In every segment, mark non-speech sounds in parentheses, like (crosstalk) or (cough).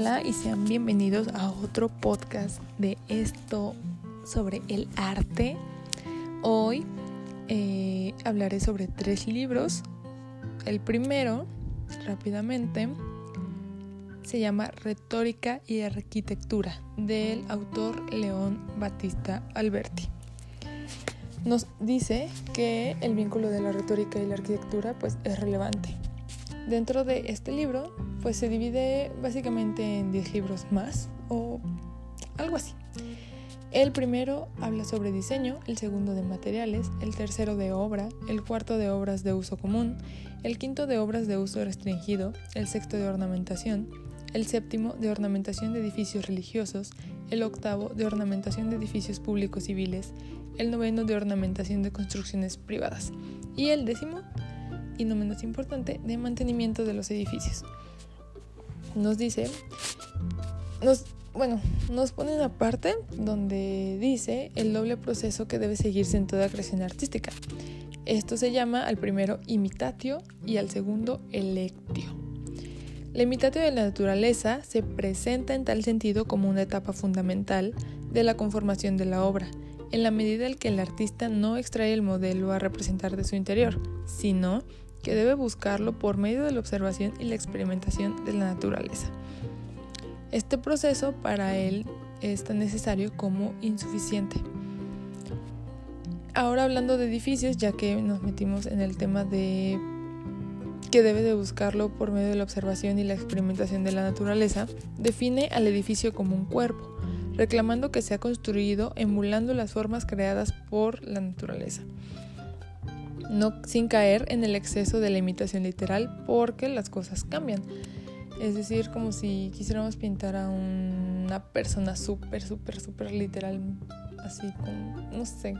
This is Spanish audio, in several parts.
Hola y sean bienvenidos a otro podcast de esto sobre el arte. Hoy eh, hablaré sobre tres libros. El primero, rápidamente, se llama Retórica y Arquitectura del autor León Batista Alberti. Nos dice que el vínculo de la retórica y la arquitectura pues, es relevante. Dentro de este libro pues se divide básicamente en 10 libros más o algo así. El primero habla sobre diseño, el segundo de materiales, el tercero de obra, el cuarto de obras de uso común, el quinto de obras de uso restringido, el sexto de ornamentación, el séptimo de ornamentación de edificios religiosos, el octavo de ornamentación de edificios públicos civiles, el noveno de ornamentación de construcciones privadas y el décimo, y no menos importante, de mantenimiento de los edificios nos dice, nos, bueno, nos pone una parte donde dice el doble proceso que debe seguirse en toda creación artística. Esto se llama al primero imitatio y al segundo electio. La imitatio de la naturaleza se presenta en tal sentido como una etapa fundamental de la conformación de la obra, en la medida en que el artista no extrae el modelo a representar de su interior, sino que debe buscarlo por medio de la observación y la experimentación de la naturaleza. Este proceso para él es tan necesario como insuficiente. Ahora hablando de edificios, ya que nos metimos en el tema de que debe de buscarlo por medio de la observación y la experimentación de la naturaleza, define al edificio como un cuerpo, reclamando que se ha construido emulando las formas creadas por la naturaleza no sin caer en el exceso de la imitación literal porque las cosas cambian. Es decir, como si quisiéramos pintar a una persona súper, súper, súper literal, así como, no sé.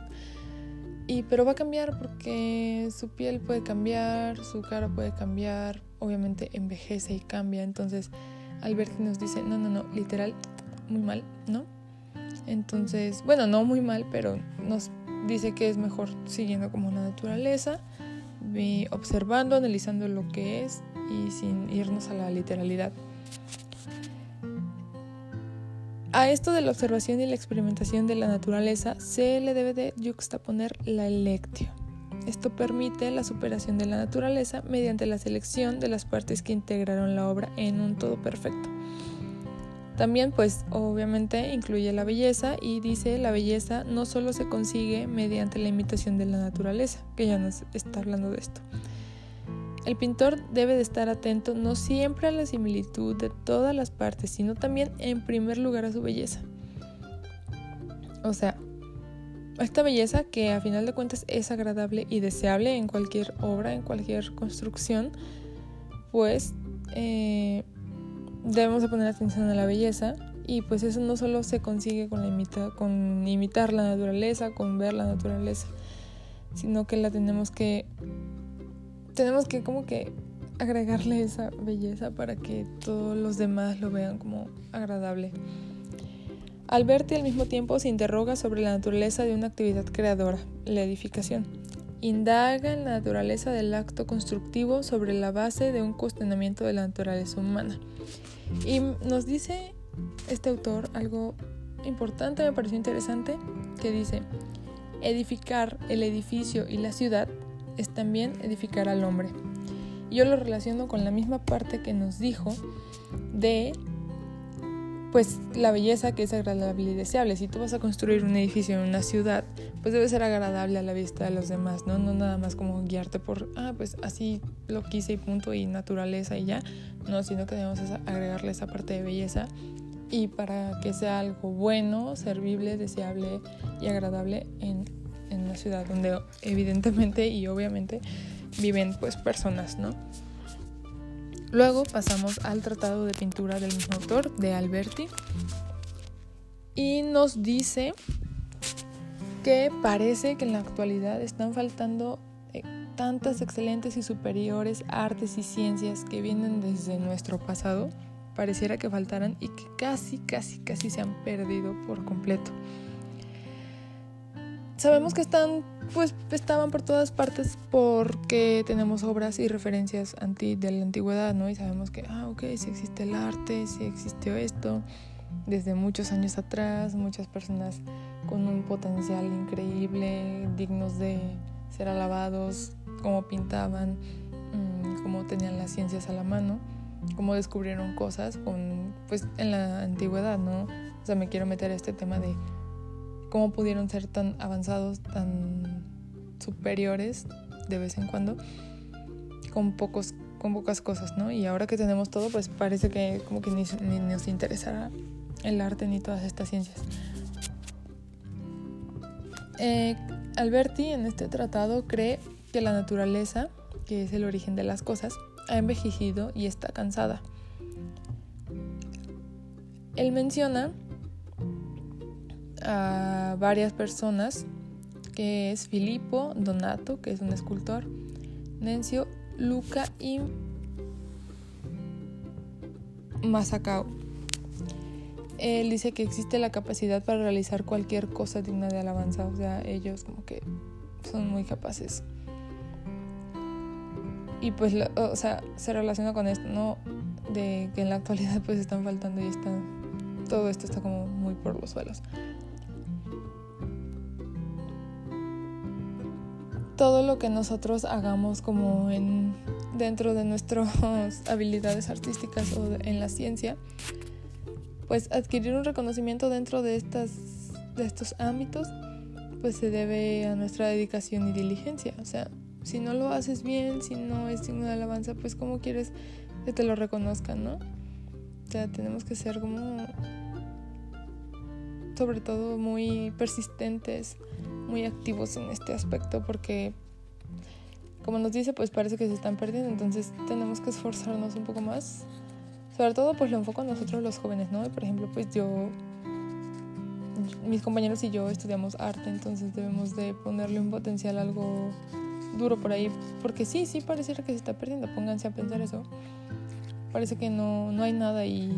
Y, pero va a cambiar porque su piel puede cambiar, su cara puede cambiar, obviamente envejece y cambia. Entonces, Alberti nos dice, no, no, no, literal, muy mal, ¿no? Entonces, bueno, no muy mal, pero nos dice que es mejor siguiendo como la naturaleza, observando, analizando lo que es y sin irnos a la literalidad. A esto de la observación y la experimentación de la naturaleza se le debe de juxtaponer la electio. Esto permite la superación de la naturaleza mediante la selección de las partes que integraron la obra en un todo perfecto. También pues obviamente incluye la belleza y dice la belleza no solo se consigue mediante la imitación de la naturaleza, que ya nos está hablando de esto. El pintor debe de estar atento no siempre a la similitud de todas las partes, sino también en primer lugar a su belleza. O sea, esta belleza que a final de cuentas es agradable y deseable en cualquier obra, en cualquier construcción, pues eh, debemos de poner atención a la belleza y pues eso no solo se consigue con, la imita, con imitar la naturaleza, con ver la naturaleza, sino que la tenemos que tenemos que como que agregarle esa belleza para que todos los demás lo vean como agradable. Alberti al mismo tiempo se interroga sobre la naturaleza de una actividad creadora, la edificación. Indaga en la naturaleza del acto constructivo sobre la base de un cuestionamiento de la naturaleza humana. Y nos dice este autor algo importante, me pareció interesante, que dice, edificar el edificio y la ciudad es también edificar al hombre. Yo lo relaciono con la misma parte que nos dijo de pues la belleza que es agradable y deseable. Si tú vas a construir un edificio en una ciudad, pues debe ser agradable a la vista de los demás, ¿no? No nada más como guiarte por, ah, pues así lo quise y punto y naturaleza y ya, no, sino que debemos agregarle esa parte de belleza y para que sea algo bueno, servible, deseable y agradable en, en una ciudad donde evidentemente y obviamente viven pues personas, ¿no? Luego pasamos al tratado de pintura del mismo autor, de Alberti, y nos dice que parece que en la actualidad están faltando eh, tantas excelentes y superiores artes y ciencias que vienen desde nuestro pasado, pareciera que faltaran y que casi, casi, casi se han perdido por completo. Sabemos que están, pues estaban por todas partes porque tenemos obras y referencias anti, de la antigüedad, ¿no? Y sabemos que, ah, ok, sí existe el arte, sí existió esto, desde muchos años atrás, muchas personas con un potencial increíble, dignos de ser alabados, cómo pintaban, mm, cómo tenían las ciencias a la mano, cómo descubrieron cosas con, pues, en la antigüedad, ¿no? O sea, me quiero meter a este tema de cómo pudieron ser tan avanzados, tan superiores de vez en cuando, con, pocos, con pocas cosas, ¿no? Y ahora que tenemos todo, pues parece que como que ni, nos interesará el arte ni todas estas ciencias. Eh, Alberti en este tratado cree que la naturaleza, que es el origen de las cosas, ha envejecido y está cansada. Él menciona a varias personas, que es Filippo Donato, que es un escultor, Nencio Luca y Masacao. Él dice que existe la capacidad para realizar cualquier cosa digna de alabanza, o sea, ellos como que son muy capaces. Y pues, o sea, se relaciona con esto, ¿no? De que en la actualidad pues están faltando y están, todo esto está como muy por los suelos. Todo lo que nosotros hagamos como en dentro de nuestras (laughs) habilidades artísticas o en la ciencia, pues adquirir un reconocimiento dentro de estas de estos ámbitos, pues se debe a nuestra dedicación y diligencia. O sea, si no lo haces bien, si no es signo de alabanza, pues cómo quieres que te lo reconozcan, ¿no? O sea, tenemos que ser como sobre todo muy persistentes muy activos en este aspecto porque como nos dice pues parece que se están perdiendo entonces tenemos que esforzarnos un poco más. Sobre todo pues lo enfoco a nosotros los jóvenes no por ejemplo pues yo mis compañeros y yo estudiamos arte entonces debemos de ponerle un potencial algo duro por ahí porque sí sí pareciera que se está perdiendo pónganse a pensar eso. Parece que no, no hay nada y,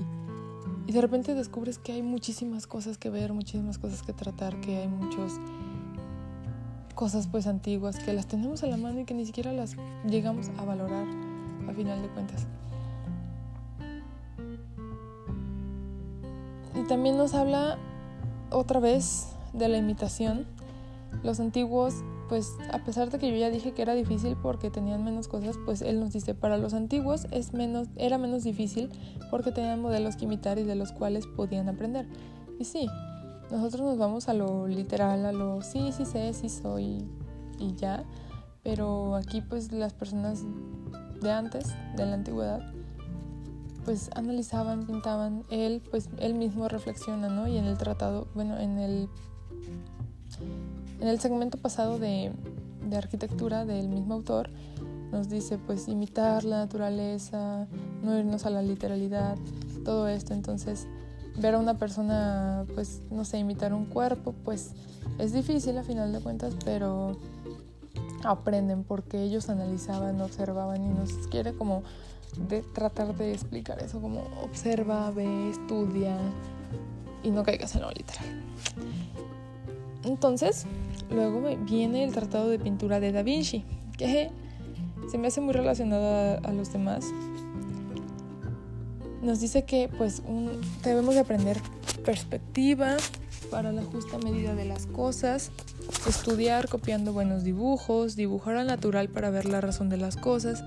y de repente descubres que hay muchísimas cosas que ver muchísimas cosas que tratar que hay muchos cosas pues antiguas que las tenemos a la mano y que ni siquiera las llegamos a valorar a final de cuentas. Y también nos habla otra vez de la imitación. Los antiguos, pues a pesar de que yo ya dije que era difícil porque tenían menos cosas, pues él nos dice, para los antiguos es menos, era menos difícil porque tenían modelos que imitar y de los cuales podían aprender. Y sí, nosotros nos vamos a lo literal, a lo sí, sí sé, sí soy y ya. Pero aquí pues las personas de antes, de la antigüedad, pues analizaban, pintaban. Él pues él mismo reflexiona, ¿no? Y en el tratado, bueno, en el en el segmento pasado de, arquitectura del mismo autor nos dice pues imitar la naturaleza, no irnos a la literalidad, todo esto. Entonces ver a una persona, pues, no sé, imitar un cuerpo, pues es difícil a final de cuentas, pero aprenden porque ellos analizaban, observaban y nos quiere como de tratar de explicar eso, como observa, ve, estudia y no caigas en lo literal. Entonces, luego viene el Tratado de Pintura de Da Vinci, que se me hace muy relacionado a los demás nos dice que pues debemos de aprender perspectiva para la justa medida de las cosas, estudiar copiando buenos dibujos, dibujar al natural para ver la razón de las cosas,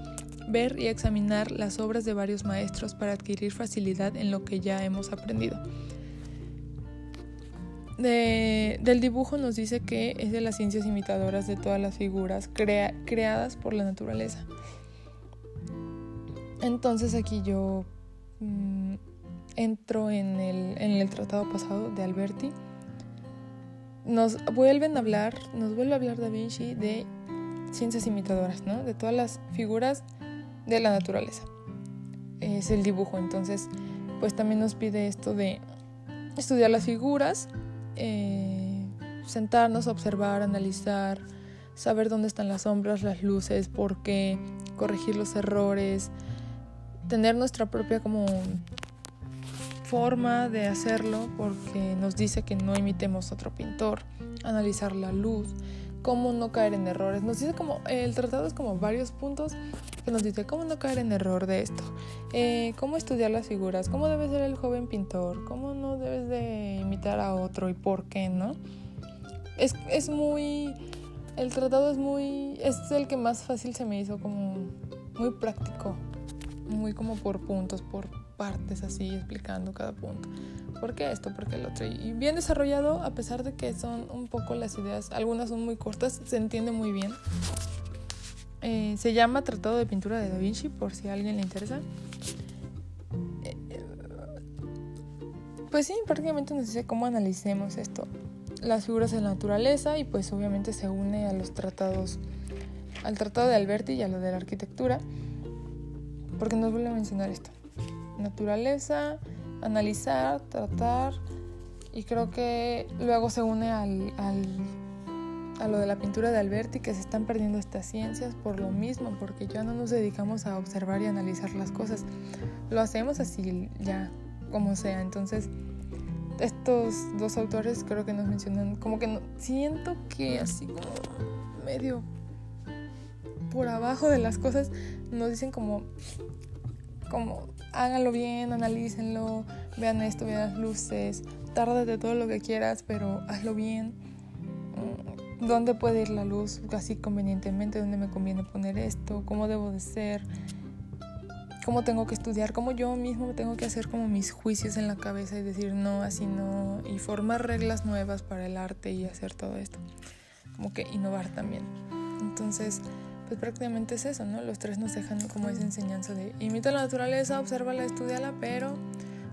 ver y examinar las obras de varios maestros para adquirir facilidad en lo que ya hemos aprendido. Del dibujo nos dice que es de las ciencias imitadoras de todas las figuras creadas por la naturaleza. Entonces aquí yo Mm, entro en el, en el tratado pasado de Alberti, nos vuelven a hablar, nos vuelve a hablar Da Vinci de ciencias imitadoras, ¿no? De todas las figuras de la naturaleza. Es el dibujo, entonces, pues también nos pide esto de estudiar las figuras, eh, sentarnos, observar, analizar, saber dónde están las sombras, las luces, por qué, corregir los errores, tener nuestra propia como forma de hacerlo porque nos dice que no imitemos a otro pintor, analizar la luz, cómo no caer en errores. Nos dice como, el tratado es como varios puntos que nos dice cómo no caer en error de esto, eh, cómo estudiar las figuras, cómo debe ser el joven pintor, cómo no debes de imitar a otro y por qué, ¿no? Es, es muy, el tratado es muy, es el que más fácil se me hizo como muy práctico, muy como por puntos, por partes así, explicando cada punto. ¿Por qué esto? ¿Por qué el otro? Y bien desarrollado, a pesar de que son un poco las ideas, algunas son muy cortas, se entiende muy bien. Eh, se llama Tratado de Pintura de Da Vinci, por si a alguien le interesa. Eh, pues sí, prácticamente nos dice cómo analicemos esto. Las figuras de la naturaleza y pues obviamente se une a los tratados, al Tratado de Alberti y a lo de la arquitectura, porque nos vuelve a mencionar esto. Naturaleza, analizar, tratar y creo que luego se une al, a lo de la pintura de Alberti, que se están perdiendo estas ciencias por lo mismo, porque ya no nos dedicamos a observar y analizar las cosas, lo hacemos así ya, como sea. Entonces, estos dos autores creo que nos mencionan, como que siento que así como medio por abajo de las cosas, nos dicen como, como háganlo bien, analícenlo, vean esto, vean las luces, tárdate todo lo que quieras, pero hazlo bien. ¿Dónde puede ir la luz así convenientemente? ¿Dónde me conviene poner esto? ¿Cómo debo de ser? ¿Cómo tengo que estudiar? ¿Cómo yo mismo tengo que hacer como mis juicios en la cabeza y decir no, así no? Y formar reglas nuevas para el arte y hacer todo esto. Como que innovar también. Entonces, pues prácticamente es eso, ¿no? Los tres nos dejan como esa enseñanza de imita la naturaleza, obsérvala, estudiala, pero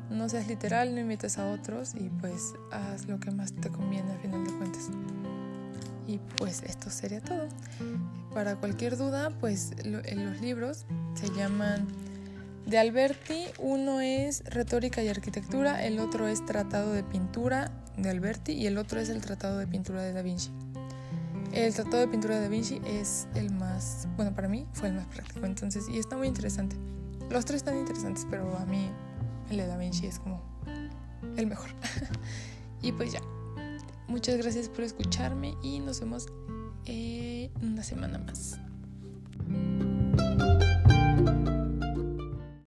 no seas literal, no imites a otros y pues haz lo que más te conviene a final de cuentas. Y pues esto sería todo. Para cualquier duda, pues en los libros se llaman de Alberti, uno es Retórica y Arquitectura, el otro es Tratado de Pintura de Alberti y el otro es el Tratado de Pintura de Da Vinci. El tratado de pintura de Da Vinci es el más, bueno, para mí fue el más práctico, entonces, y está muy interesante. Los tres están interesantes, pero a mí el de Da Vinci es como el mejor. (laughs) y pues ya, muchas gracias por escucharme y nos vemos en una semana más.